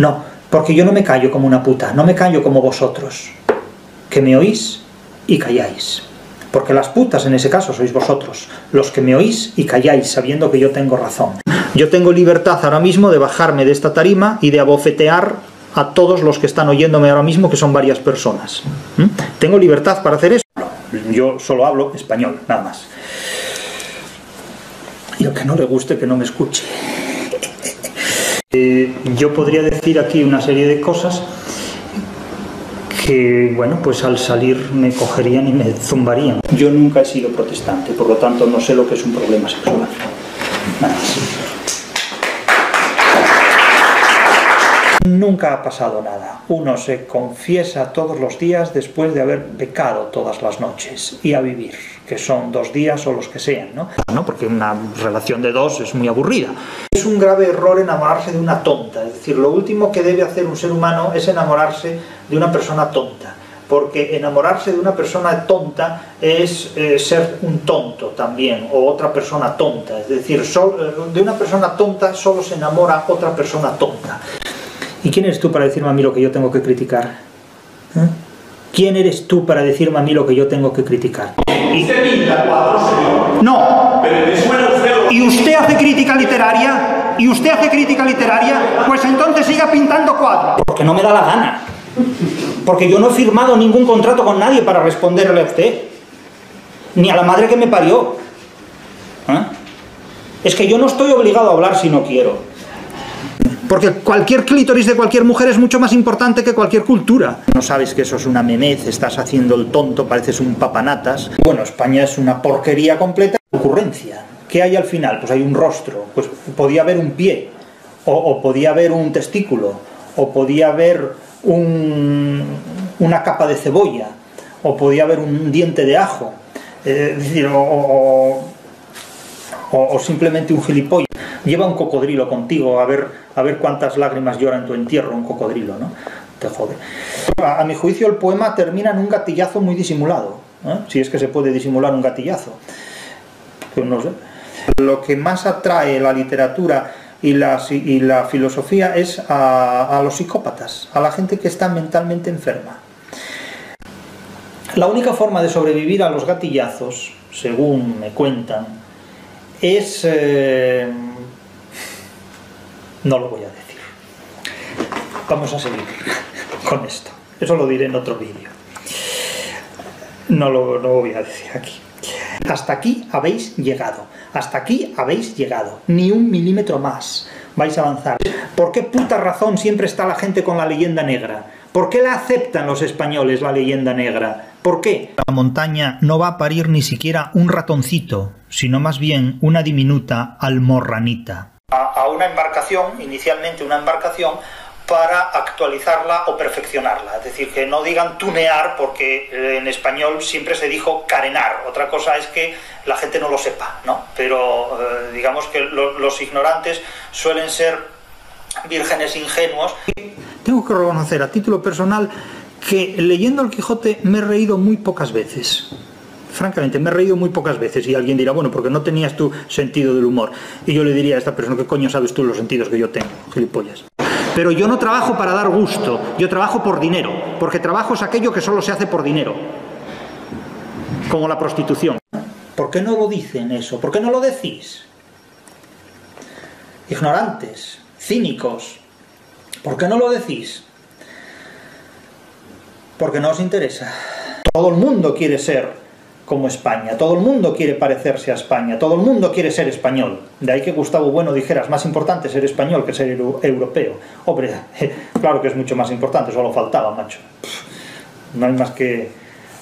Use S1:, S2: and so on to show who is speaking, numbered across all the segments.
S1: No, porque yo no me callo como una puta, no me callo como vosotros, que me oís y calláis. Porque las putas en ese caso sois vosotros, los que me oís y calláis sabiendo que yo tengo razón. Yo tengo libertad ahora mismo de bajarme de esta tarima y de abofetear a todos los que están oyéndome ahora mismo, que son varias personas. ¿Mm? Tengo libertad para hacer eso. Yo solo hablo español, nada más. Y al que no le guste, que no me escuche. Eh, yo podría decir aquí una serie de cosas que, bueno, pues al salir me cogerían y me zumbarían. Yo nunca he sido protestante, por lo tanto no sé lo que es un problema sexual. Nunca ha pasado nada. Uno se confiesa todos los días después de haber pecado todas las noches y a vivir, que son dos días o los que sean, ¿no? ¿no? Porque una relación de dos es muy aburrida. Es un grave error enamorarse de una tonta. Es decir, lo último que debe hacer un ser humano es enamorarse de una persona tonta. Porque enamorarse de una persona tonta es eh, ser un tonto también, o otra persona tonta. Es decir, eh, de una persona tonta solo se enamora otra persona tonta. ¿Y quién eres tú para decirme a mí lo que yo tengo que criticar? ¿Eh? ¿Quién eres tú para decirme a mí lo que yo tengo que criticar?
S2: Usted pinta cuadros, señor.
S1: No.
S2: Pero me suena usted lo...
S1: ¿Y usted hace crítica literaria? ¿Y usted hace crítica literaria? Pues entonces siga pintando cuadros. Porque no me da la gana. Porque yo no he firmado ningún contrato con nadie para responderle a usted. Ni a la madre que me parió. ¿Eh? Es que yo no estoy obligado a hablar si no quiero. Porque cualquier clítoris de cualquier mujer es mucho más importante que cualquier cultura. No sabes que eso es una memez, estás haciendo el tonto, pareces un papanatas. Bueno, España es una porquería completa. Ocurrencia. ¿Qué hay al final? Pues hay un rostro, pues podía haber un pie, o, podía haber un testículo, o podía haber un- una capa de cebolla, o podía haber un diente de ajo. Eh, es decir, o- o- o, o simplemente un gilipollas. Lleva un cocodrilo contigo a ver, a ver cuántas lágrimas llora en tu entierro un cocodrilo, ¿no? Te jode. A, mi juicio el poema termina en un gatillazo muy disimulado, ¿eh? si es que se puede disimular un gatillazo. Pues no sé. Lo que más atrae la literatura y la, filosofía es a, a los psicópatas, a la gente que está mentalmente enferma. La única forma de sobrevivir a los gatillazos, según me cuentan, es... eh, no lo voy a decir. Vamos a seguir con esto. Eso lo diré en otro vídeo. No lo, no voy a decir aquí. Hasta aquí habéis llegado. Hasta aquí habéis llegado. Ni un milímetro más vais a avanzar. ¿Por qué puta razón siempre está la gente con la leyenda negra? ¿Por qué la aceptan los españoles la leyenda negra? ¿Por qué? La montaña no va a parir ni siquiera un ratoncito, sino más bien una diminuta almorranita. Una embarcación, inicialmente una embarcación, para actualizarla o perfeccionarla. Es decir, que no digan tunear, porque eh, en español siempre se dijo carenar. Otra cosa es que la gente no lo sepa, ¿no? Pero eh, digamos que lo- los ignorantes suelen ser vírgenes ingenuos. Tengo que reconocer a título personal que leyendo el Quijote me he reído muy pocas veces. Francamente, me he reído muy pocas veces y alguien dirá, bueno, porque no tenías tu sentido del humor. Y yo le diría a esta persona, ¿qué coño sabes tú los sentidos que yo tengo, gilipollas? Pero yo no trabajo para dar gusto, yo trabajo por dinero, porque trabajo es aquello que solo se hace por dinero, como la prostitución. ¿Por qué no lo dicen eso? ¿Por qué no lo decís? Ignorantes, cínicos, ¿por qué no lo decís? Porque no os interesa. Todo el mundo quiere ser como España, todo el mundo quiere parecerse a España, todo el mundo quiere ser español. De ahí que Gustavo Bueno dijera, es más importante ser español que ser euro- europeo. Hombre, claro que es mucho más importante, solo faltaba, macho. No hay más que,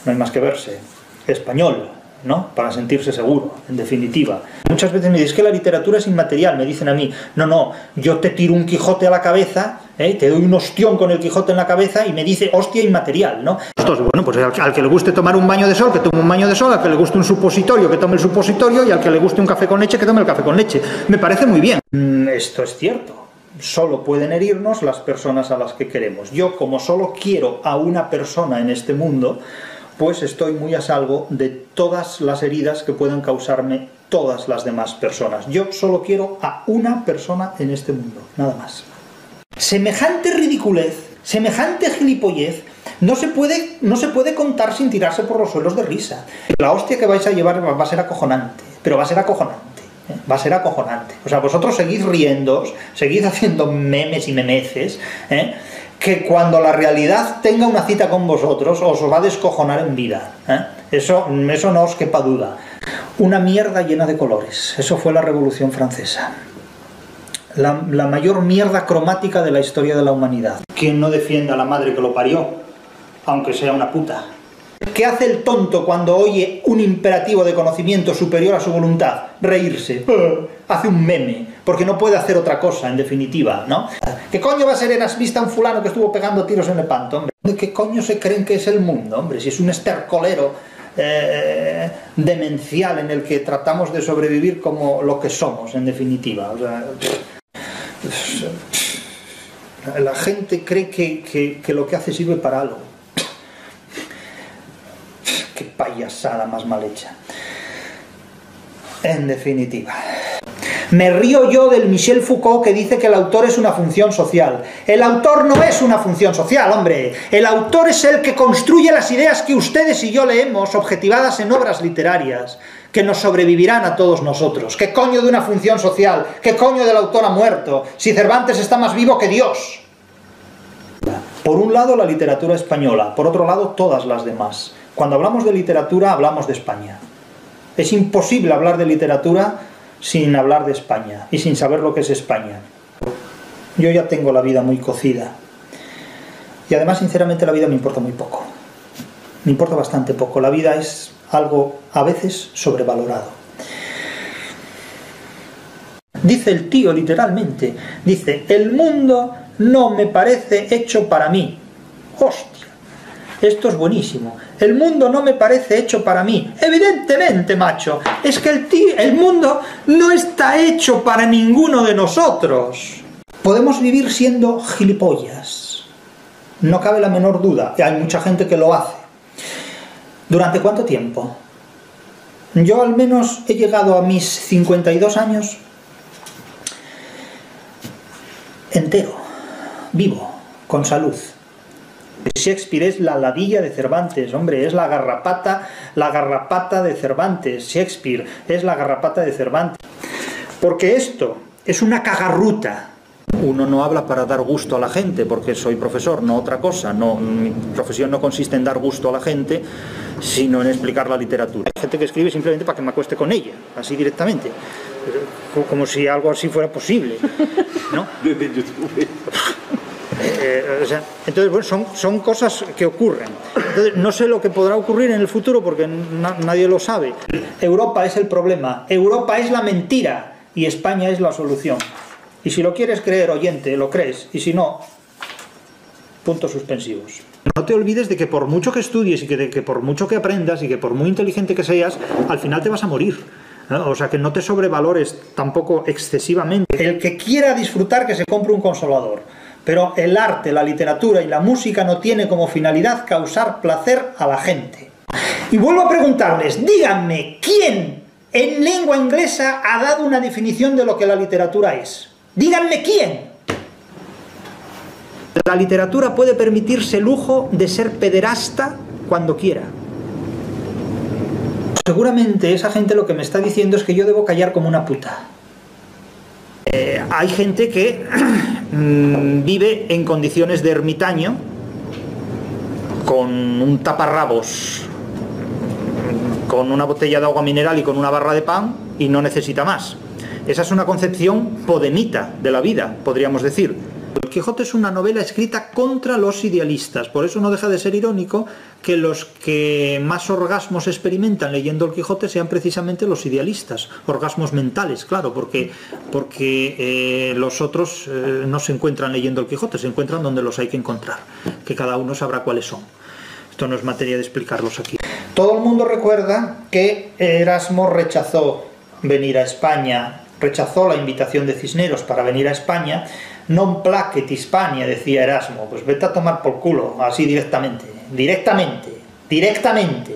S1: no hay más que verse. Español, ¿no? Para sentirse seguro, en definitiva. Muchas veces me dicen, que la literatura es inmaterial, me dicen a mí, no, no, yo te tiro un Quijote a la cabeza, ¿eh? te doy un ostión con el Quijote en la cabeza y me dice, hostia inmaterial, ¿no? Entonces, bueno, pues al, al que le guste tomar un baño de sol, que tome un baño de sol, al que le guste un supositorio, que tome el supositorio, y al que le guste un café con leche, que tome el café con leche. Me parece muy bien. Mm, esto es cierto. Solo pueden herirnos las personas a las que queremos. Yo, como solo quiero a una persona en este mundo, pues estoy muy a salvo de todas las heridas que puedan causarme todas las demás personas. Yo solo quiero a una persona en este mundo, nada más. Semejante ridiculez, semejante gilipollez, no se, puede, no se puede contar sin tirarse por los suelos de risa. La hostia que vais a llevar va a ser acojonante, pero va a ser acojonante. ¿eh? Va a ser acojonante. O sea, vosotros seguís riendo, seguís haciendo memes y memeces, ¿eh? Que cuando la realidad tenga una cita con vosotros os va a descojonar en vida. ¿eh? Eso, eso no os quepa duda. Una mierda llena de colores. Eso fue la Revolución Francesa. La, la, mayor mierda cromática de la historia de la humanidad. ¿Quién no defiende a la madre que lo parió? Aunque sea una puta. ¿Qué hace el tonto cuando oye un imperativo de conocimiento superior a su voluntad? Reírse. Hace un meme, porque no puede hacer otra cosa, en definitiva, ¿no? ¿Qué coño va a ser erasmista un fulano que estuvo pegando tiros en el panto, hombre? ¿De qué coño se creen que es el mundo, hombre? Si es un estercolero eh, demencial en el que tratamos de sobrevivir como lo que somos, en definitiva. O sea, la gente cree que, que lo que hace sirve para algo. Qué payasada más mal hecha. En definitiva. Me río yo del Michel Foucault que dice que el autor es una función social. El autor no es una función social, hombre. El autor es el que construye las ideas que ustedes y yo leemos objetivadas en obras literarias, que nos sobrevivirán a todos nosotros. ¿Qué coño de una función social? ¿Qué coño del autor ha muerto? Si Cervantes está más vivo que Dios. Por un lado la literatura española, por otro lado todas las demás. Cuando hablamos de literatura hablamos de España. Es imposible hablar de literatura sin hablar de España y sin saber lo que es España. Yo ya tengo la vida muy cocida. Y además, sinceramente, la vida me importa muy poco. Me importa bastante poco. La vida es algo a veces sobrevalorado. Dice el tío literalmente, dice, el mundo no me parece hecho para mí. Hostia, esto es buenísimo. El mundo no me parece hecho para mí. Evidentemente, macho, es que el, el mundo no está hecho para ninguno de nosotros. Podemos vivir siendo gilipollas. No cabe la menor duda. Hay mucha gente que lo hace. ¿Durante cuánto tiempo? Yo al menos he llegado a mis 52 años entero, vivo, con salud. Shakespeare es la ladilla de Cervantes, hombre, es la garrapata, la garrapata de Cervantes. Shakespeare es la garrapata de Cervantes. Porque esto es una cagarruta. Uno no habla para dar gusto a la gente, porque soy profesor, no otra cosa. No, mi profesión no consiste en dar gusto a la gente, sino en explicar la literatura. Hay gente que escribe simplemente para que me acueste con ella, así directamente. Como si algo así fuera posible. ¿no? Eh, o sea, entonces, bueno, son, son cosas que ocurren. Entonces, no sé lo que podrá ocurrir en el futuro porque na nadie lo sabe. Europa es el problema, Europa es la mentira y España es la solución. Y si lo quieres creer, oyente, lo crees. Y si no, puntos suspensivos. No te olvides de que por mucho que estudies y que, de que por mucho que aprendas y que por muy inteligente que seas, al final te vas a morir. O sea, que no te sobrevalores tampoco excesivamente. El que quiera disfrutar, que se compre un consolador. Pero el arte, la literatura y la música no tiene como finalidad causar placer a la gente. Y vuelvo a preguntarles, díganme, ¿quién en lengua inglesa ha dado una definición de lo que la literatura es? Díganme quién. La literatura puede permitirse el lujo de ser pederasta cuando quiera. Seguramente esa gente lo que me está diciendo es que yo debo callar como una puta. Eh, hay gente que mm, vive en condiciones de ermitaño, con un taparrabos, con una botella de agua mineral y con una barra de pan, y no necesita más. Esa es una concepción podemita de la vida, podríamos decir. El Quijote es una novela escrita contra los idealistas, por eso no deja de ser irónico que los que más orgasmos experimentan leyendo el Quijote sean precisamente los idealistas, orgasmos mentales, claro, porque, porque eh, los otros eh, no se encuentran leyendo el Quijote, se encuentran donde los hay que encontrar, que cada uno sabrá cuáles son. Esto no es materia de explicarlos aquí. Todo el mundo recuerda que Erasmo rechazó venir a España, rechazó la invitación de Cisneros para venir a España, non placet Hispania, decía Erasmo, pues vete a tomar por culo, así directamente, directamente, directamente.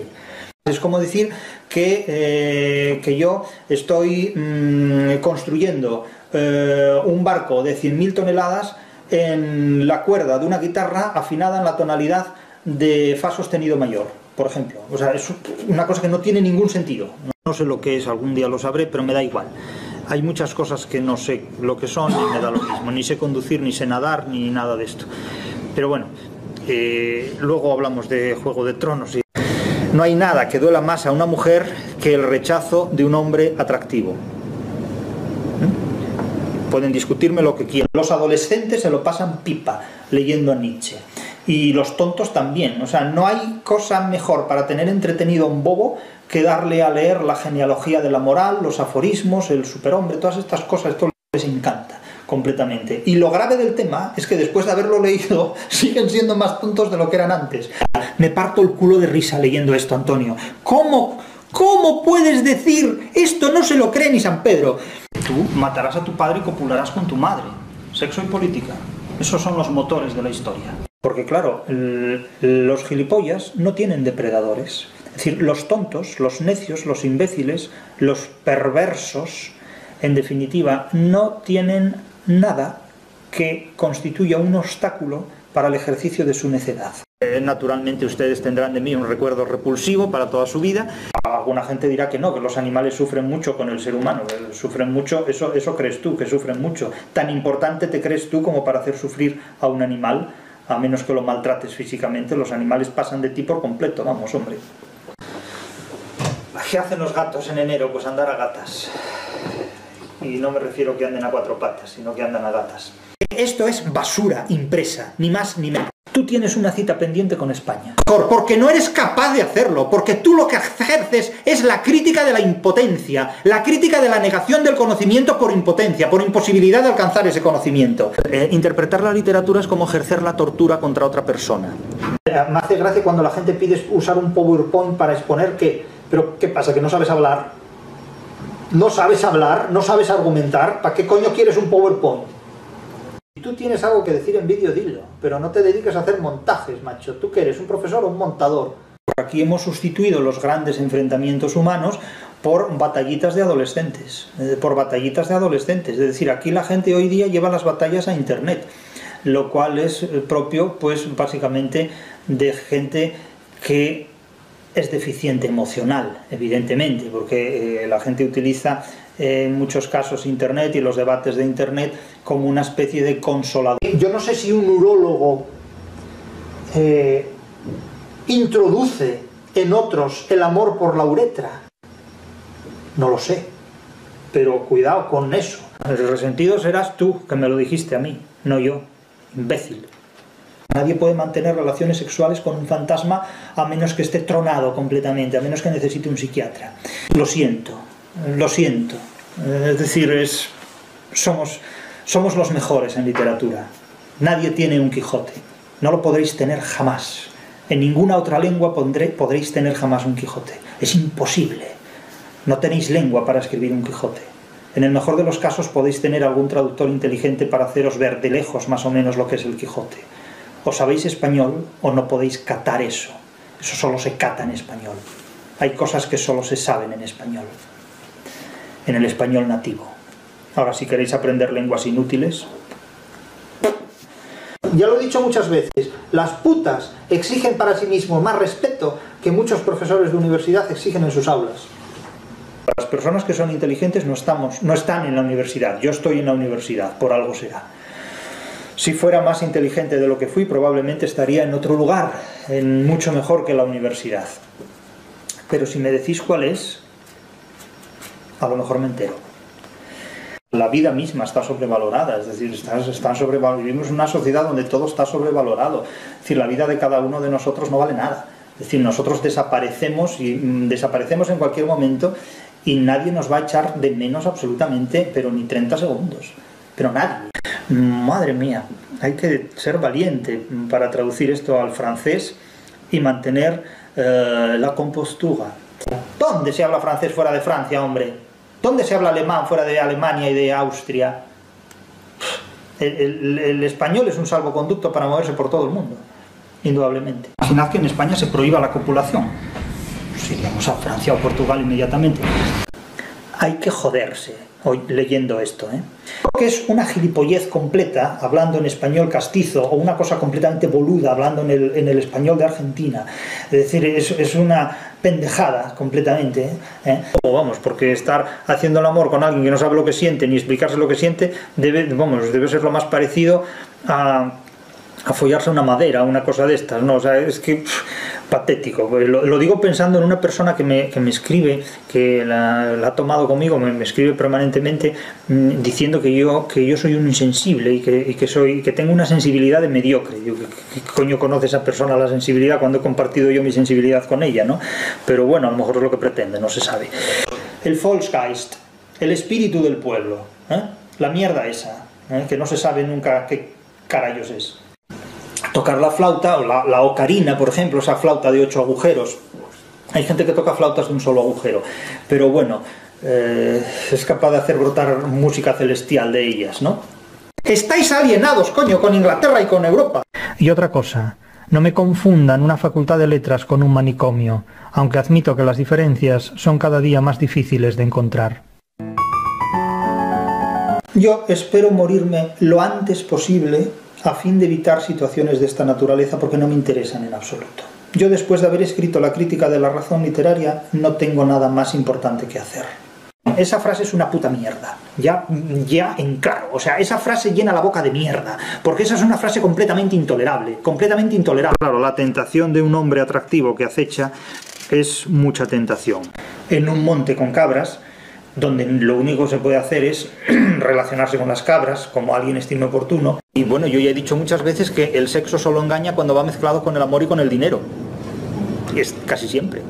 S1: Es como decir que, eh, que yo estoy mmm, construyendo eh, un barco de 100.000 toneladas en la cuerda de una guitarra afinada en la tonalidad de fa sostenido mayor, por ejemplo. O sea, es una cosa que no tiene ningún sentido. No sé lo que es, algún día lo sabré, pero me da igual. Hay muchas cosas que no sé lo que son y me da lo mismo. Ni sé conducir, ni sé nadar, ni nada de esto. Pero bueno, eh, luego hablamos de Juego de Tronos. Y no hay nada que duela más a una mujer que el rechazo de un hombre atractivo. ¿Mm? Pueden discutirme lo que quieran. Los adolescentes se lo pasan pipa leyendo a Nietzsche. Y los tontos también. O sea, no hay cosa mejor para tener entretenido a un bobo que darle a leer la genealogía de la moral, los aforismos, el superhombre, todas estas cosas. Esto les encanta completamente. Y lo grave del tema es que después de haberlo leído siguen siendo más tontos de lo que eran antes. Me parto el culo de risa leyendo esto, Antonio. ¿Cómo? ¿Cómo puedes decir esto no se lo cree ni San Pedro? Tú matarás a tu padre y copularás con tu madre. Sexo y política. Esos son los motores de la historia. Porque claro, los gilipollas no tienen depredadores. Es decir, los tontos, los necios, los imbéciles, los perversos, en definitiva, no tienen nada que constituya un obstáculo para el ejercicio de su necedad. Eh, naturalmente ustedes tendrán de mí un recuerdo repulsivo para toda su vida. Alguna gente dirá que no, que los animales sufren mucho con el ser humano, sufren mucho, eso, eso crees tú, que sufren mucho. Tan importante te crees tú como para hacer sufrir a un animal, a menos que lo maltrates físicamente, los animales pasan de ti por completo, vamos, hombre. ¿Qué hacen los gatos en enero? Pues andar a gatas. Y no me refiero que anden a cuatro patas, sino que andan a gatas. Esto es basura impresa, ni más ni menos. Tú tienes una cita pendiente con España. Porque no eres capaz de hacerlo, porque tú lo que ejerces es la crítica de la impotencia, la crítica de la negación del conocimiento por impotencia, por imposibilidad de alcanzar ese conocimiento. Eh, interpretar la literatura es como ejercer la tortura contra otra persona. Eh, me hace gracia cuando la gente pide usar un PowerPoint para exponer que, pero ¿qué pasa? ¿Que no sabes hablar? ¿No sabes hablar? ¿No sabes argumentar? ¿Para qué coño quieres un PowerPoint? Si tú tienes algo que decir en vídeo, dilo, pero no te dediques a hacer montajes, macho. ¿Tú que eres? ¿Un profesor o un montador? Aquí hemos sustituido los grandes enfrentamientos humanos por batallitas de adolescentes, eh, por batallitas de adolescentes. Es decir, aquí la gente hoy día lleva las batallas a Internet, lo cual es eh, propio, pues básicamente, de gente que es deficiente emocional, evidentemente, porque eh, la gente utiliza en muchos casos Internet y los debates de Internet como una especie de consolador. Yo no sé si un urólogo eh, introduce en otros el amor por la uretra. No lo sé. Pero cuidado con eso. El resentido serás tú, que me lo dijiste a mí, no yo. Imbécil. Nadie puede mantener relaciones sexuales con un fantasma a menos que esté tronado completamente, a menos que necesite un psiquiatra. Lo siento, lo siento. Eh, es decir, es, somos, somos los mejores en literatura. Nadie tiene un Quijote. No lo podréis tener jamás. En ninguna otra lengua podréis tener jamás un Quijote. Es imposible. No tenéis lengua para escribir un Quijote. En el mejor de los casos podéis tener algún traductor inteligente para haceros ver de lejos más o menos lo que es el Quijote. O sabéis español o no podéis catar eso. Eso solo se cata en español. Hay cosas que solo se saben en español en el español nativo. Ahora, si queréis aprender lenguas inútiles... Ya lo he dicho muchas veces, las putas exigen para sí mismos más respeto que muchos profesores de universidad exigen en sus aulas. Las personas que son inteligentes no, estamos, no están en la universidad, yo estoy en la universidad, por algo será. Si fuera más inteligente de lo que fui, probablemente estaría en otro lugar, en mucho mejor que la universidad. Pero si me decís cuál es, a lo mejor me entero. La vida misma está sobrevalorada, es decir, vivimos en una sociedad donde todo está sobrevalorado. Es decir, la vida de cada uno de nosotros no vale nada. Es decir, nosotros desaparecemos y mm, desaparecemos en cualquier momento y nadie nos va a echar de menos absolutamente, pero ni 30 segundos. Pero nadie. Madre mía, hay que ser valiente para traducir esto al francés y mantener eh, la compostura. ¿Dónde se habla francés fuera de Francia, hombre? ¿Dónde se habla alemán fuera de Alemania y de Austria? El, español es un salvoconducto para moverse por todo el mundo, indudablemente. Imaginad que en España se prohíba la copulación. Si vamos a Francia o Portugal inmediatamente. Hay que joderse, leyendo esto. ¿eh? que es una gilipollez completa, hablando en español castizo, o una cosa completamente boluda, hablando en el, en el español de Argentina. Es decir, es, una pendejada completamente. ¿eh? O vamos, porque estar haciendo el amor con alguien que no sabe lo que siente, ni explicarse lo que siente, debe, vamos, debe ser lo más parecido a a follarse una madera, una cosa de estas, ¿no? O sea, es que patético. Pues lo, lo, digo pensando en una persona que me, que me escribe, que la, la, ha tomado conmigo, me, me escribe permanentemente mmm, diciendo que yo, que yo soy un insensible y que, y que, soy, que tengo una sensibilidad de mediocre. Yo, ¿qué, ¿Qué coño conoce esa persona la sensibilidad cuando he compartido yo mi sensibilidad con ella, no? Pero bueno, a lo mejor es lo que pretende, no se sabe. El Volksgeist, el espíritu del pueblo, ¿eh? la mierda esa, ¿eh? que no se sabe nunca qué carayos es tocar la flauta, o la, la, ocarina, por ejemplo, esa flauta de ocho agujeros. Hay gente que toca flautas de un solo agujero, pero bueno, eh, es capaz de hacer brotar música celestial de ellas, ¿no? Estáis alienados, coño, con Inglaterra y con Europa. Y otra cosa, no me confundan una facultad de letras con un manicomio, aunque admito que las diferencias son cada día más difíciles de encontrar. Yo espero morirme lo antes posible a fin de evitar situaciones de esta naturaleza porque no me interesan en absoluto. Yo después de haber escrito la crítica de la razón literaria no tengo nada más importante que hacer. Esa frase es una puta mierda, ya, ya en claro, o sea, esa frase llena la boca de mierda, porque esa es una frase completamente intolerable, completamente intolerable. Claro, la tentación de un hombre atractivo que acecha es mucha tentación. En un monte con cabras, donde lo único que se puede hacer es relacionarse con las cabras, como alguien estime oportuno. Y bueno, yo ya he dicho muchas veces que el sexo solo engaña cuando va mezclado con el amor y con el dinero. Es casi siempre.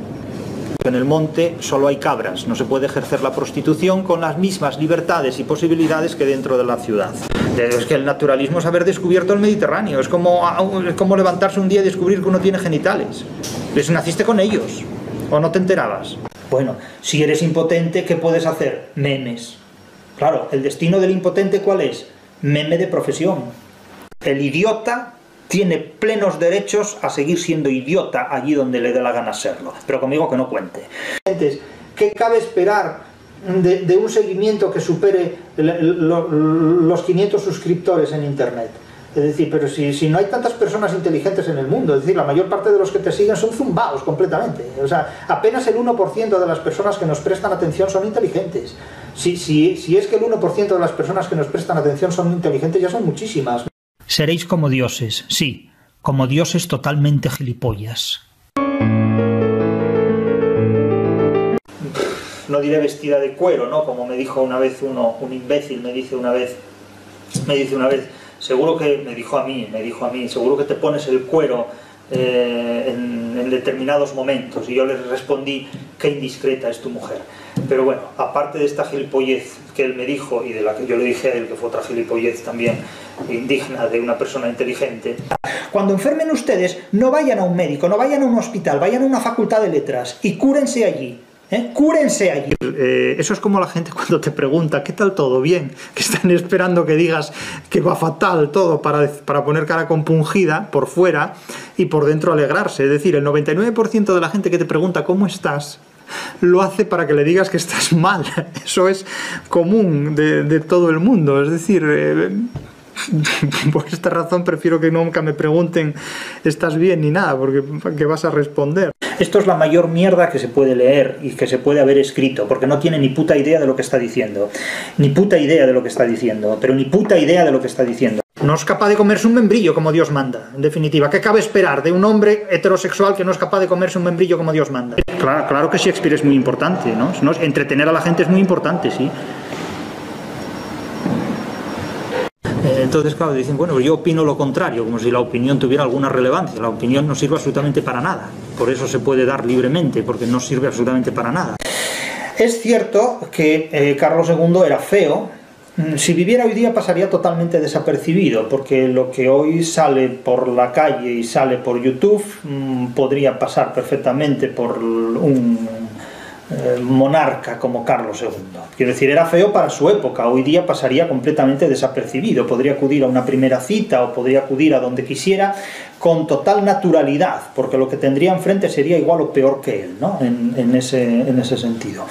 S1: En el monte solo hay cabras, no se puede ejercer la prostitución con las mismas libertades y posibilidades que dentro de la ciudad. Es que el naturalismo es haber descubierto el Mediterráneo, es como, es como levantarse un día y descubrir que uno tiene genitales. Les naciste con ellos, o no te enterabas. Bueno, si eres impotente, ¿qué puedes hacer? Memes. Claro, el destino del impotente ¿cuál es? Meme de profesión. El idiota tiene plenos derechos a seguir siendo idiota allí donde le dé la gana serlo, pero conmigo que no cuente. ¿Qué cabe esperar de, de un seguimiento que supere los 500 suscriptores en Internet? Es decir, pero si, si, no hay tantas personas inteligentes en el mundo, es decir, la mayor parte de los que te siguen son zumbaos completamente. O sea, apenas el 1% de las personas que nos prestan atención son inteligentes. Si, si, si es que el 1% de las personas que nos prestan atención son inteligentes, ya son muchísimas. Seréis como dioses, sí, como dioses totalmente gilipollas. No diré vestida de cuero, ¿no? Como me dijo una vez uno, un imbécil me dice una vez, me dice una vez, seguro que me dijo a mí, me dijo a mí, seguro que te pones el cuero eh, en, en, determinados momentos. Y yo le respondí, qué indiscreta es tu mujer. Pero bueno, aparte de esta gilipollez que él me dijo y de la que yo le dije a él, que fue otra gilipollez también indigna de una persona inteligente. Cuando enfermen ustedes, no vayan a un médico, no vayan a un hospital, vayan a una facultad de letras y cúrense allí. ¿Eh? Cúrense allí. Eh, eso es como la gente cuando te pregunta, ¿qué tal todo? Bien. Que están esperando que digas que va fatal todo para, para poner cara compungida por fuera y por dentro alegrarse. Es decir, el 99% de la gente que te pregunta cómo estás lo hace para que le digas que estás mal. Eso es común de, todo el mundo. Es decir, eh, por esta razón prefiero que nunca me pregunten estás bien ni nada, porque ¿qué vas a responder? Esto es la mayor mierda que se puede leer y que se puede haber escrito, porque no tiene ni puta idea de lo que está diciendo. Ni puta idea de lo que está diciendo, pero ni puta idea de lo que está diciendo. No es capaz de comerse un membrillo como Dios manda, en definitiva. ¿Qué cabe esperar de un hombre heterosexual que no es capaz de comerse un membrillo como Dios manda? Claro, claro que Shakespeare es muy importante, ¿no? Entretener a la gente es muy importante, sí. Entonces, claro, dicen, bueno, yo opino lo contrario, como si la opinión tuviera alguna relevancia. La opinión no sirve absolutamente para nada. Por eso se puede dar libremente, porque no sirve absolutamente para nada. Es cierto que eh, Carlos II era feo. Si viviera hoy día pasaría totalmente desapercibido, porque lo que hoy sale por la calle y sale por YouTube mmm, podría pasar perfectamente por un eh, monarca como Carlos II. Quiero decir, era feo para su época, hoy día pasaría completamente desapercibido, podría acudir a una primera cita o podría acudir a donde quisiera con total naturalidad, porque lo que tendría enfrente sería igual o peor que él, ¿no? en, ese, en ese sentido.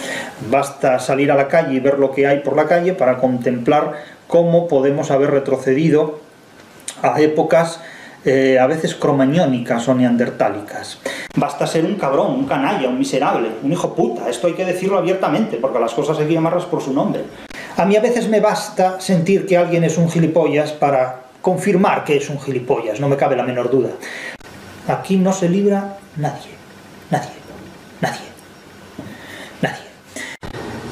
S1: Basta salir a la calle y ver lo que hay por la calle para contemplar cómo podemos haber retrocedido a épocas eh, a veces cromañónicas o neandertálicas. Basta ser un cabrón, un canalla, un miserable, un hijo puta. Esto hay que decirlo abiertamente, porque las cosas hay que llamarlas por su nombre. A mí a veces me basta sentir que alguien es un gilipollas para confirmar que es un gilipollas, no me cabe la menor duda. Aquí no se libra nadie, nadie, nadie, nadie.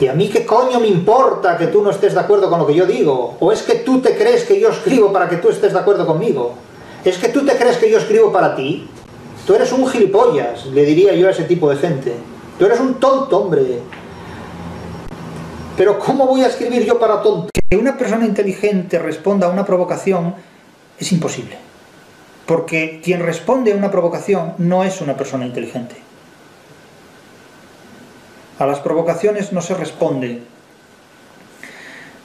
S1: ¿Y a mí qué coño me importa que tú no estés de acuerdo con lo que yo digo? ¿O es que tú te crees que yo escribo para que tú estés de acuerdo conmigo? ¿Es que tú te crees que yo escribo para ti? Tú eres un gilipollas, le diría yo a ese tipo de gente. Tú eres un tonto, hombre. Pero ¿cómo voy a escribir yo para tonto? Que una persona inteligente responda a una provocación es imposible. Porque quien responde a una provocación no es una persona inteligente. A las provocaciones no se responde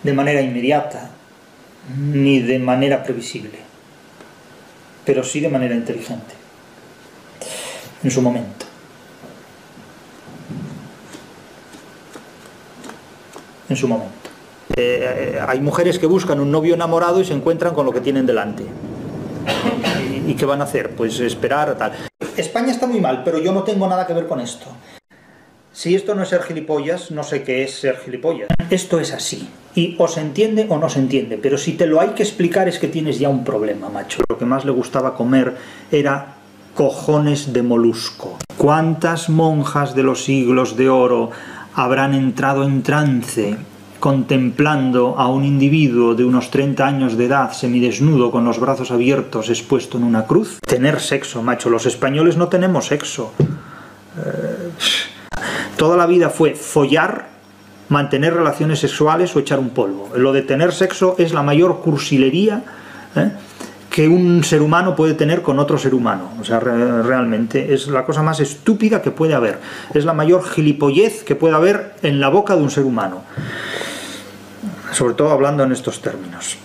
S1: de manera inmediata ni de manera previsible pero sí de manera inteligente, en su momento. En su momento. Eh, eh, hay mujeres que buscan un novio enamorado y se encuentran con lo que tienen delante. ¿Y, qué van a hacer? Pues esperar tal. España está muy mal, pero yo no tengo nada que ver con esto. Si esto no es ser gilipollas, no sé qué es ser gilipollas. Esto es así. Y o se entiende o no se entiende. Pero si te lo hay que explicar es que tienes ya un problema, macho. Lo que más le gustaba comer era cojones de molusco. ¿Cuántas monjas de los siglos de oro habrán entrado en trance contemplando a un individuo de unos 30 años de edad semidesnudo con los brazos abiertos expuesto en una cruz? Tener sexo, macho. Los españoles no tenemos sexo. Eh, toda la vida fue follar, mantener relaciones sexuales o echar un polvo. Lo de tener sexo es la mayor cursilería ¿eh? Que un ser humano puede tener con otro ser humano. O sea, realmente es la cosa más estúpida que puede haber. Es la mayor gilipollez que puede haber en la boca de un ser humano. Sobre todo hablando en estos términos.